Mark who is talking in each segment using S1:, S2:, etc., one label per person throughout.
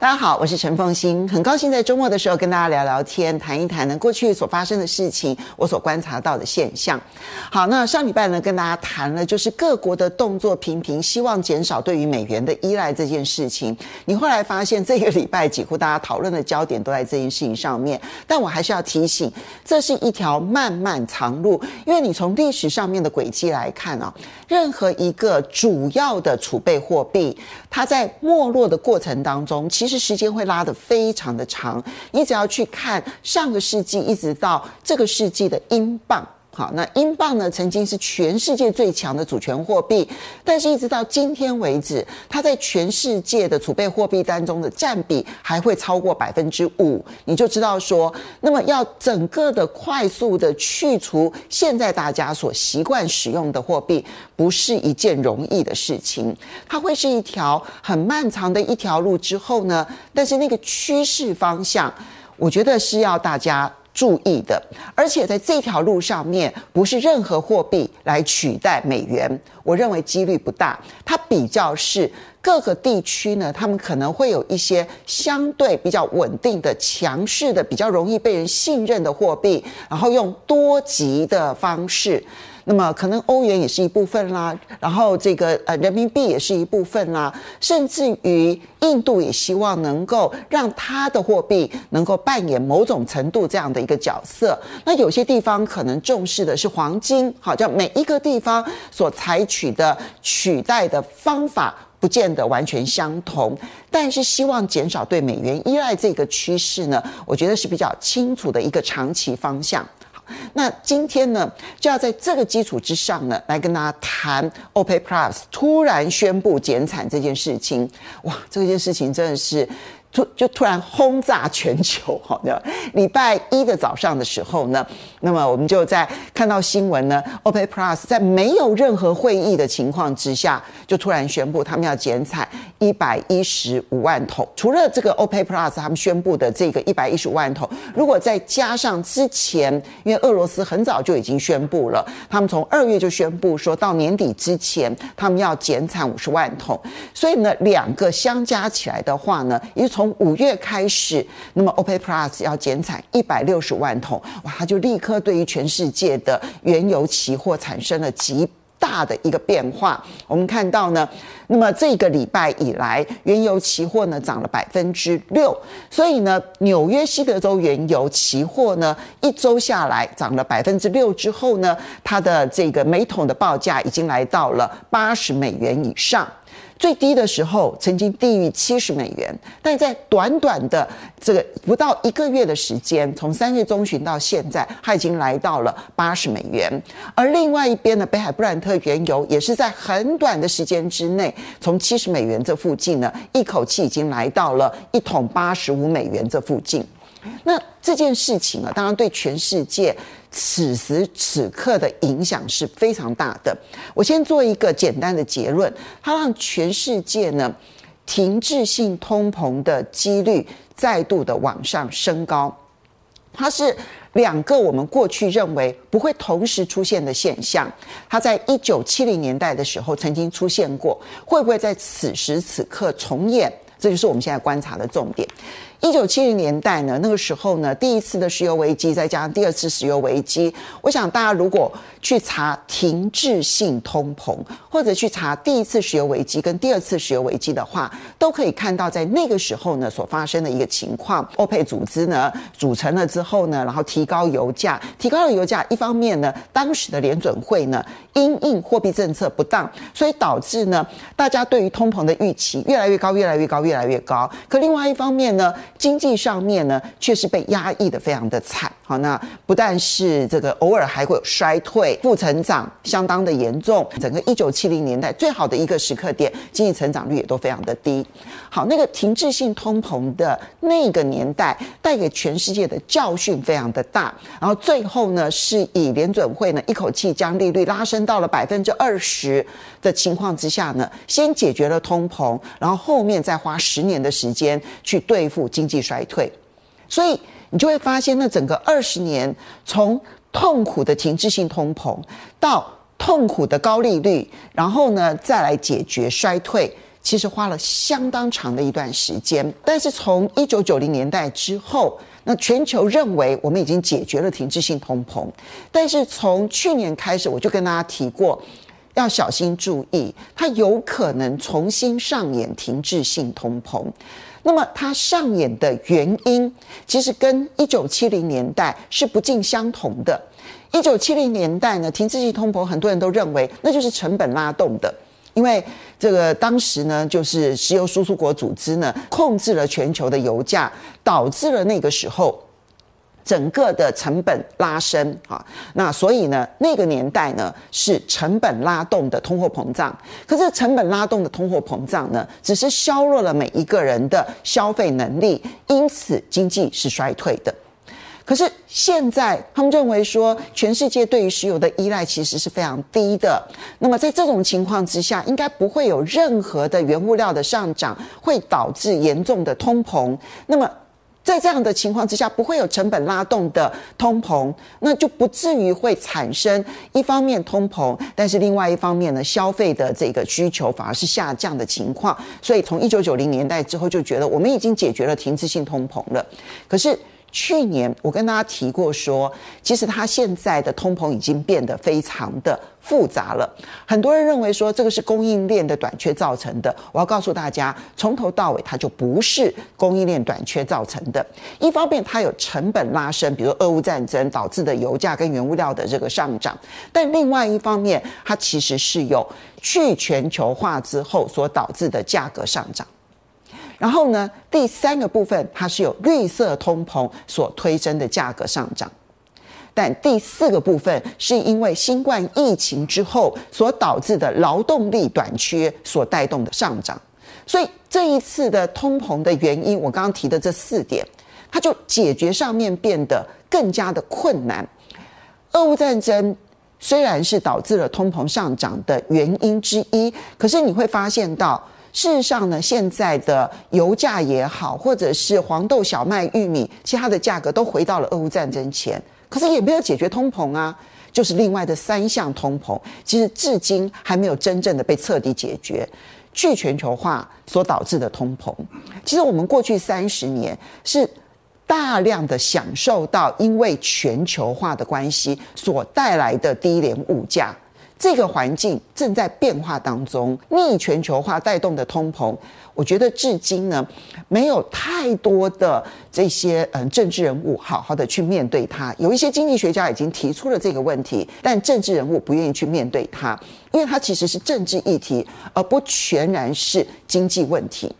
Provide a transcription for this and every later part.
S1: 大家好，我是陈凤欣，很高兴在周末的时候跟大家聊聊天，谈一谈呢过去所发生的事情，我所观察到的现象。好，那上礼拜呢跟大家谈了，就是各国的动作频频，希望减少对于美元的依赖这件事情。你后来发现这个礼拜几乎大家讨论的焦点都在这件事情上面，但我还是要提醒，这是一条漫漫长路，因为你从历史上面的轨迹来看啊，任何一个主要的储备货币，它在没落的过程当中，其实。时间会拉得非常的长，你只要去看上个世纪一直到这个世纪的英镑。好，那英镑呢，曾经是全世界最强的主权货币，但是一直到今天为止，它在全世界的储备货币当中的占比还会超过百分之五，你就知道说，那么要整个的快速的去除现在大家所习惯使用的货币，不是一件容易的事情，它会是一条很漫长的一条路。之后呢，但是那个趋势方向，我觉得是要大家。注意的，而且在这条路上面，不是任何货币来取代美元，我认为几率不大。它比较是各个地区呢，他们可能会有一些相对比较稳定的、强势的、比较容易被人信任的货币，然后用多级的方式。那么可能欧元也是一部分啦，然后这个呃人民币也是一部分啦，甚至于印度也希望能够让它的货币能够扮演某种程度这样的一个角色。那有些地方可能重视的是黄金，好，叫每一个地方所采取的取代的方法不见得完全相同，但是希望减少对美元依赖这个趋势呢，我觉得是比较清楚的一个长期方向。那今天呢，就要在这个基础之上呢，来跟大家谈 OPEC Plus 突然宣布减产这件事情。哇，这件事情真的是。突就突然轰炸全球，好的，礼拜一的早上的时候呢，那么我们就在看到新闻呢，OPEC Plus 在没有任何会议的情况之下，就突然宣布他们要减产一百一十五万桶。除了这个 OPEC Plus 他们宣布的这个一百一十五万桶，如果再加上之前，因为俄罗斯很早就已经宣布了，他们从二月就宣布说到年底之前他们要减产五十万桶，所以呢，两个相加起来的话呢，也就从五月开始，那么 OPEC Plus 要减产一百六十万桶，哇，它就立刻对于全世界的原油期货产生了极大的一个变化。我们看到呢，那么这个礼拜以来，原油期货呢涨了百分之六，所以呢，纽约西德州原油期货呢一周下来涨了百分之六之后呢，它的这个每桶的报价已经来到了八十美元以上。最低的时候曾经低于七十美元，但在短短的这个不到一个月的时间，从三月中旬到现在，它已经来到了八十美元。而另外一边的北海布兰特原油也是在很短的时间之内，从七十美元这附近呢，一口气已经来到了一桶八十五美元这附近。那这件事情啊，当然对全世界此时此刻的影响是非常大的。我先做一个简单的结论，它让全世界呢停滞性通膨的几率再度的往上升高。它是两个我们过去认为不会同时出现的现象。它在一九七零年代的时候曾经出现过，会不会在此时此刻重演？这就是我们现在观察的重点。一九七零年代呢，那个时候呢，第一次的石油危机，再加上第二次石油危机，我想大家如果去查停滞性通膨，或者去查第一次石油危机跟第二次石油危机的话，都可以看到在那个时候呢所发生的一个情况。欧佩组织呢组成了之后呢，然后提高油价，提高了油价，一方面呢，当时的联准会呢因应货币政策不当，所以导致呢大家对于通膨的预期越来越高，越来越高，越来越高。可另外一方面呢，经济上面呢，却是被压抑的非常的惨。好，那不但是这个偶尔还会有衰退、负成长，相当的严重。整个一九七零年代最好的一个时刻点，经济成长率也都非常的低。好，那个停滞性通膨的那个年代，带给全世界的教训非常的大。然后最后呢，是以联准会呢一口气将利率拉升到了百分之二十的情况之下呢，先解决了通膨，然后后面再花十年的时间去对付经济衰退。所以你就会发现，那整个二十年从痛苦的停滞性通膨到痛苦的高利率，然后呢再来解决衰退，其实花了相当长的一段时间。但是从一九九零年代之后，那全球认为我们已经解决了停滞性通膨，但是从去年开始，我就跟大家提过。要小心注意，它有可能重新上演停滞性通膨。那么它上演的原因，其实跟一九七零年代是不尽相同的。一九七零年代呢，停滞性通膨，很多人都认为那就是成本拉动的，因为这个当时呢，就是石油输出国组织呢控制了全球的油价，导致了那个时候。整个的成本拉升啊，那所以呢，那个年代呢是成本拉动的通货膨胀。可是成本拉动的通货膨胀呢，只是削弱了每一个人的消费能力，因此经济是衰退的。可是现在他们认为说，全世界对于石油的依赖其实是非常低的。那么在这种情况之下，应该不会有任何的原物料的上涨会导致严重的通膨。那么在这样的情况之下，不会有成本拉动的通膨，那就不至于会产生一方面通膨，但是另外一方面呢，消费的这个需求反而是下降的情况。所以从一九九零年代之后，就觉得我们已经解决了停滞性通膨了。可是。去年我跟大家提过说，其实它现在的通膨已经变得非常的复杂了。很多人认为说这个是供应链的短缺造成的，我要告诉大家，从头到尾它就不是供应链短缺造成的。一方面它有成本拉升，比如俄乌战争导致的油价跟原物料的这个上涨；但另外一方面，它其实是有去全球化之后所导致的价格上涨。然后呢，第三个部分它是有绿色通膨所推升的价格上涨，但第四个部分是因为新冠疫情之后所导致的劳动力短缺所带动的上涨。所以这一次的通膨的原因，我刚刚提的这四点，它就解决上面变得更加的困难。俄乌战争虽然是导致了通膨上涨的原因之一，可是你会发现到。事实上呢，现在的油价也好，或者是黄豆、小麦、玉米，其他的价格都回到了俄乌战争前，可是也没有解决通膨啊。就是另外的三项通膨，其实至今还没有真正的被彻底解决。去全球化所导致的通膨，其实我们过去三十年是大量的享受到因为全球化的关系所带来的低廉物价。这个环境正在变化当中，逆全球化带动的通膨，我觉得至今呢，没有太多的这些嗯政治人物好好的去面对它。有一些经济学家已经提出了这个问题，但政治人物不愿意去面对它，因为它其实是政治议题，而不全然是经济问题。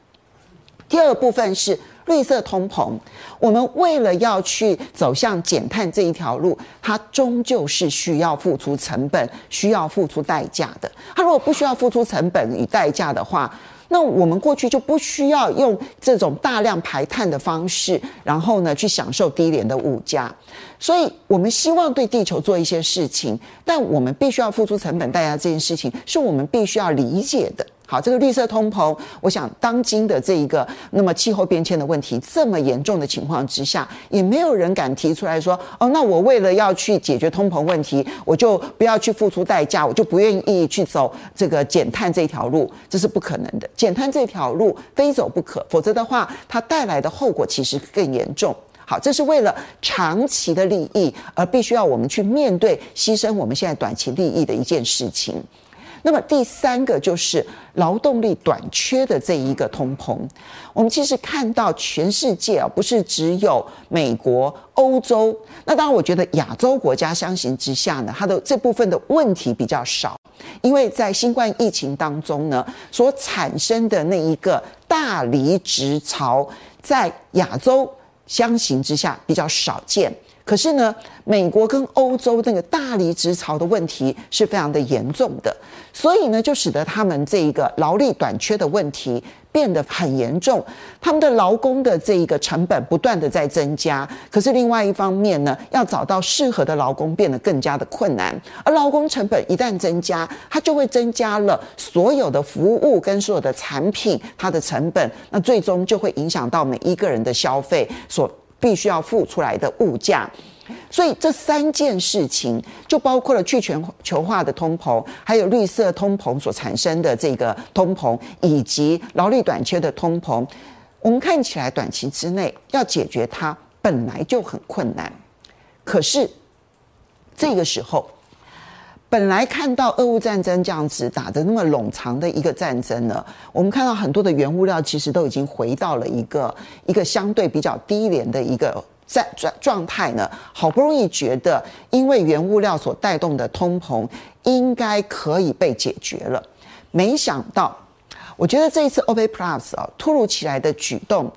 S1: 第二部分是。绿色通膨，我们为了要去走向减碳这一条路，它终究是需要付出成本、需要付出代价的。它如果不需要付出成本与代价的话，那我们过去就不需要用这种大量排碳的方式，然后呢去享受低廉的物价。所以，我们希望对地球做一些事情，但我们必须要付出成本代价这件事情，是我们必须要理解的。好，这个绿色通膨，我想当今的这一个那么气候变迁的问题这么严重的情况之下，也没有人敢提出来说，哦，那我为了要去解决通膨问题，我就不要去付出代价，我就不愿意去走这个减碳这条路，这是不可能的。减碳这条路非走不可，否则的话，它带来的后果其实更严重。好，这是为了长期的利益而必须要我们去面对牺牲我们现在短期利益的一件事情。那么第三个就是劳动力短缺的这一个通膨，我们其实看到全世界啊，不是只有美国、欧洲，那当然我觉得亚洲国家相形之下呢，它的这部分的问题比较少，因为在新冠疫情当中呢，所产生的那一个大离职潮，在亚洲相形之下比较少见。可是呢，美国跟欧洲那个大离职潮的问题是非常的严重的，所以呢，就使得他们这一个劳力短缺的问题变得很严重，他们的劳工的这一个成本不断的在增加。可是另外一方面呢，要找到适合的劳工变得更加的困难，而劳工成本一旦增加，它就会增加了所有的服务跟所有的产品它的成本，那最终就会影响到每一个人的消费所。必须要付出来的物价，所以这三件事情就包括了去全球化的通膨，还有绿色通膨所产生的这个通膨，以及劳力短缺的通膨。我们看起来短期之内要解决它本来就很困难，可是这个时候，本来看到俄乌战争这样子打得那么冗长的一个战争呢，我们看到很多的原物料其实都已经回到了一个一个相对比较低廉的一个状状状态呢。好不容易觉得因为原物料所带动的通膨应该可以被解决了，没想到。我觉得这一次 OPEC Plus 啊，突如其来的举动，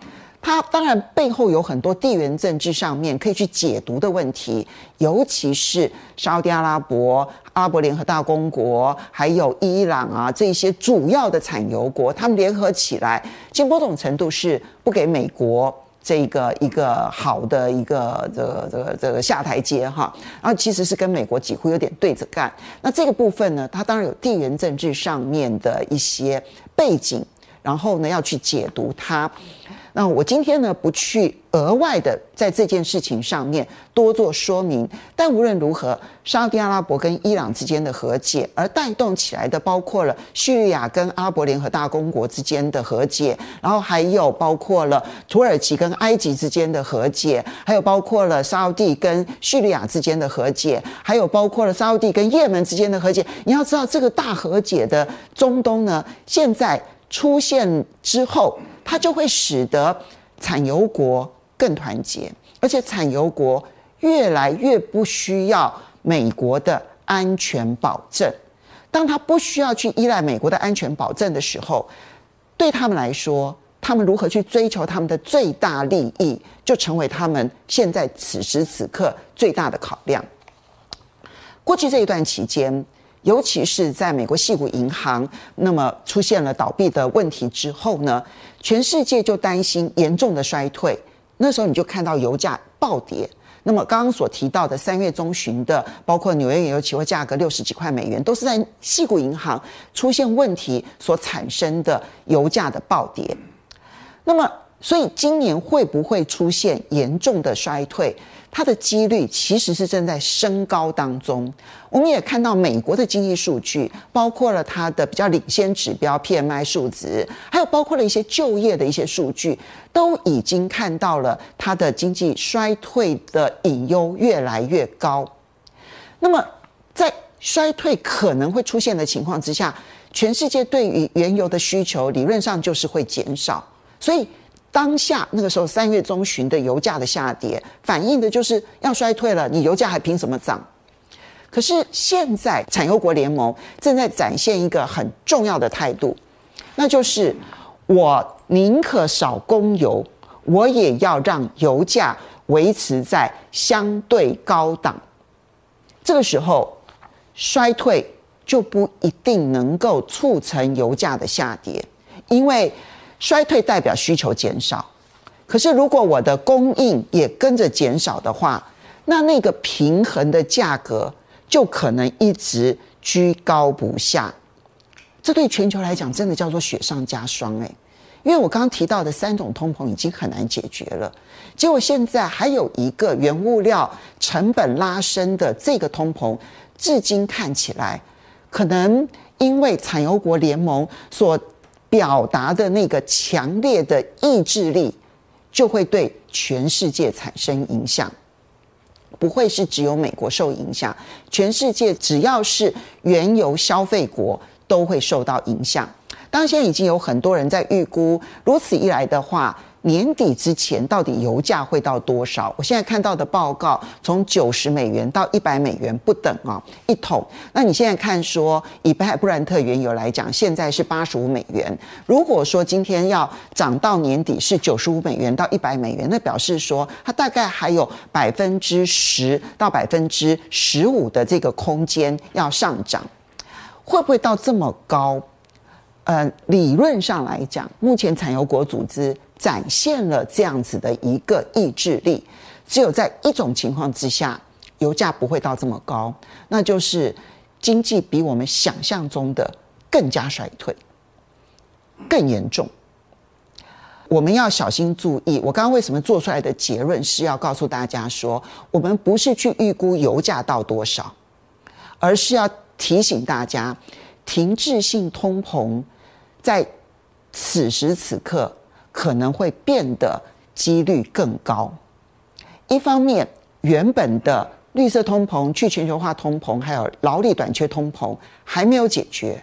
S1: 它当然背后有很多地缘政治上面可以去解读的问题，尤其是沙乌地阿拉伯、阿拉伯联合大公国，还有伊朗啊这些主要的产油国，他们联合起来，其实某种程度是不给美国。这个一个好的一个这个这个这个下台阶哈，然后其实是跟美国几乎有点对着干。那这个部分呢，它当然有地缘政治上面的一些背景，然后呢要去解读它。那我今天呢不去额外的在这件事情上面多做说明，但无论如何，沙特阿拉伯跟伊朗之间的和解，而带动起来的包括了叙利亚跟阿拉伯联合大公国之间的和解，然后还有包括了土耳其跟埃及之间的和解，还有包括了沙乌地跟叙利亚之间的和解，还有包括了沙乌地跟也门之间的和解。你要知道，这个大和解的中东呢，现在出现之后。它就会使得产油国更团结，而且产油国越来越不需要美国的安全保证。当他不需要去依赖美国的安全保证的时候，对他们来说，他们如何去追求他们的最大利益，就成为他们现在此时此刻最大的考量。过去这一段期间。尤其是在美国矽谷银行那么出现了倒闭的问题之后呢，全世界就担心严重的衰退。那时候你就看到油价暴跌。那么刚刚所提到的三月中旬的，包括纽约原油期货价格六十几块美元，都是在矽谷银行出现问题所产生的油价的暴跌。那么，所以今年会不会出现严重的衰退？它的几率其实是正在升高当中。我们也看到美国的经济数据，包括了它的比较领先指标 PMI 数值，还有包括了一些就业的一些数据，都已经看到了它的经济衰退的隐忧越来越高。那么，在衰退可能会出现的情况之下，全世界对于原油的需求理论上就是会减少，所以。当下那个时候，三月中旬的油价的下跌，反映的就是要衰退了。你油价还凭什么涨？可是现在产油国联盟正在展现一个很重要的态度，那就是我宁可少供油，我也要让油价维持在相对高档。这个时候，衰退就不一定能够促成油价的下跌，因为。衰退代表需求减少，可是如果我的供应也跟着减少的话，那那个平衡的价格就可能一直居高不下。这对全球来讲真的叫做雪上加霜诶，因为我刚刚提到的三种通膨已经很难解决了，结果现在还有一个原物料成本拉升的这个通膨，至今看起来可能因为产油国联盟所表达的那个强烈的意志力，就会对全世界产生影响，不会是只有美国受影响，全世界只要是原油消费国都会受到影响。当，现在已经有很多人在预估，如此一来的话。年底之前到底油价会到多少？我现在看到的报告从九十美元到一百美元不等啊，一桶。那你现在看说，以北海布兰特原油来讲，现在是八十五美元。如果说今天要涨到年底是九十五美元到一百美元，那表示说它大概还有百分之十到百分之十五的这个空间要上涨，会不会到这么高？呃，理论上来讲，目前产油国组织。展现了这样子的一个意志力，只有在一种情况之下，油价不会到这么高，那就是经济比我们想象中的更加衰退，更严重。我们要小心注意。我刚刚为什么做出来的结论是要告诉大家说，我们不是去预估油价到多少，而是要提醒大家，停滞性通膨在此时此刻可能会变得几率更高。一方面，原本的绿色通膨、去全球化通膨，还有劳力短缺通膨还没有解决。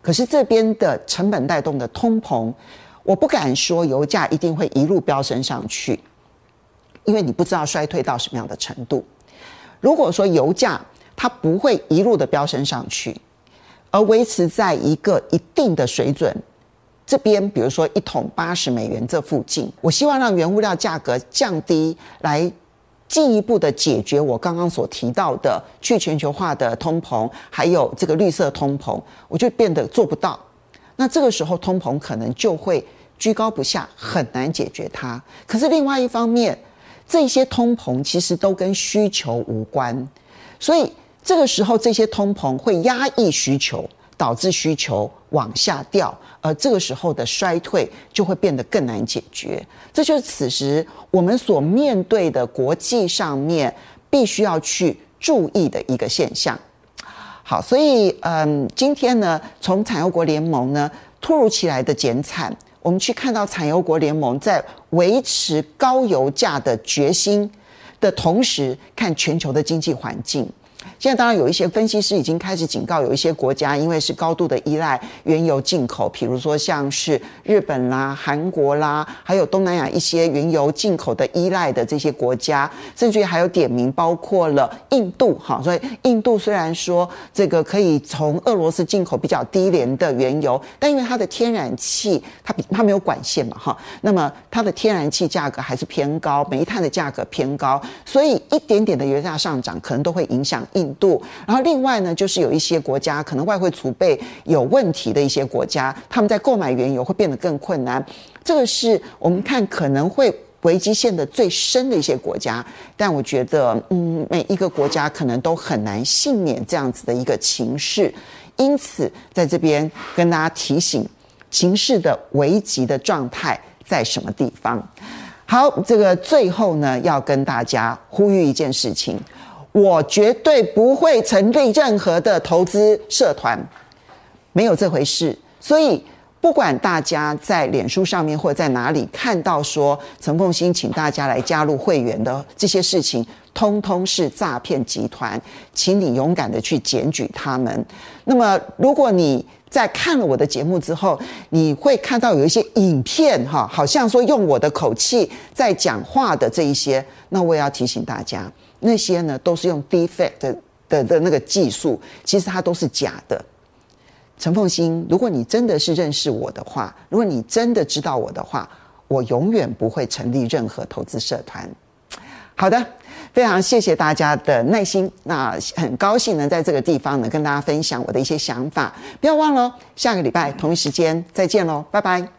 S1: 可是这边的成本带动的通膨，我不敢说油价一定会一路飙升上去，因为你不知道衰退到什么样的程度。如果说油价它不会一路的飙升上去，而维持在一个一定的水准，这边比如说一桶八十美元这附近，我希望让原物料价格降低来。进一步的解决我刚刚所提到的去全球化的通膨，还有这个绿色通膨，我就变得做不到。那这个时候通膨可能就会居高不下，很难解决它。可是另外一方面，这些通膨其实都跟需求无关，所以这个时候这些通膨会压抑需求。导致需求往下掉，而这个时候的衰退就会变得更难解决。这就是此时我们所面对的国际上面必须要去注意的一个现象。好，所以嗯，今天呢，从产油国联盟呢突如其来的减产，我们去看到产油国联盟在维持高油价的决心的同时，看全球的经济环境。现在当然有一些分析师已经开始警告，有一些国家因为是高度的依赖原油进口，比如说像是日本啦、韩国啦，还有东南亚一些原油进口的依赖的这些国家，甚至于还有点名包括了印度哈。所以印度虽然说这个可以从俄罗斯进口比较低廉的原油，但因为它的天然气它比它没有管线嘛哈，那么它的天然气价格还是偏高，煤炭的价格偏高，所以一点点的油价上涨可能都会影响。印度，然后另外呢，就是有一些国家可能外汇储备有问题的一些国家，他们在购买原油会变得更困难。这个是我们看可能会危机陷得最深的一些国家，但我觉得，嗯，每一个国家可能都很难幸免这样子的一个情势。因此，在这边跟大家提醒，情势的危急的状态在什么地方？好，这个最后呢，要跟大家呼吁一件事情。我绝对不会成立任何的投资社团，没有这回事。所以，不管大家在脸书上面或者在哪里看到说陈凤馨请大家来加入会员的这些事情，通通是诈骗集团，请你勇敢的去检举他们。那么，如果你在看了我的节目之后，你会看到有一些影片，哈，好像说用我的口气在讲话的这一些，那我也要提醒大家。那些呢，都是用 defect 的的的那个技术，其实它都是假的。陈凤馨，如果你真的是认识我的话，如果你真的知道我的话，我永远不会成立任何投资社团。好的，非常谢谢大家的耐心，那很高兴能在这个地方呢跟大家分享我的一些想法。不要忘了，下个礼拜同一时间再见喽，拜拜。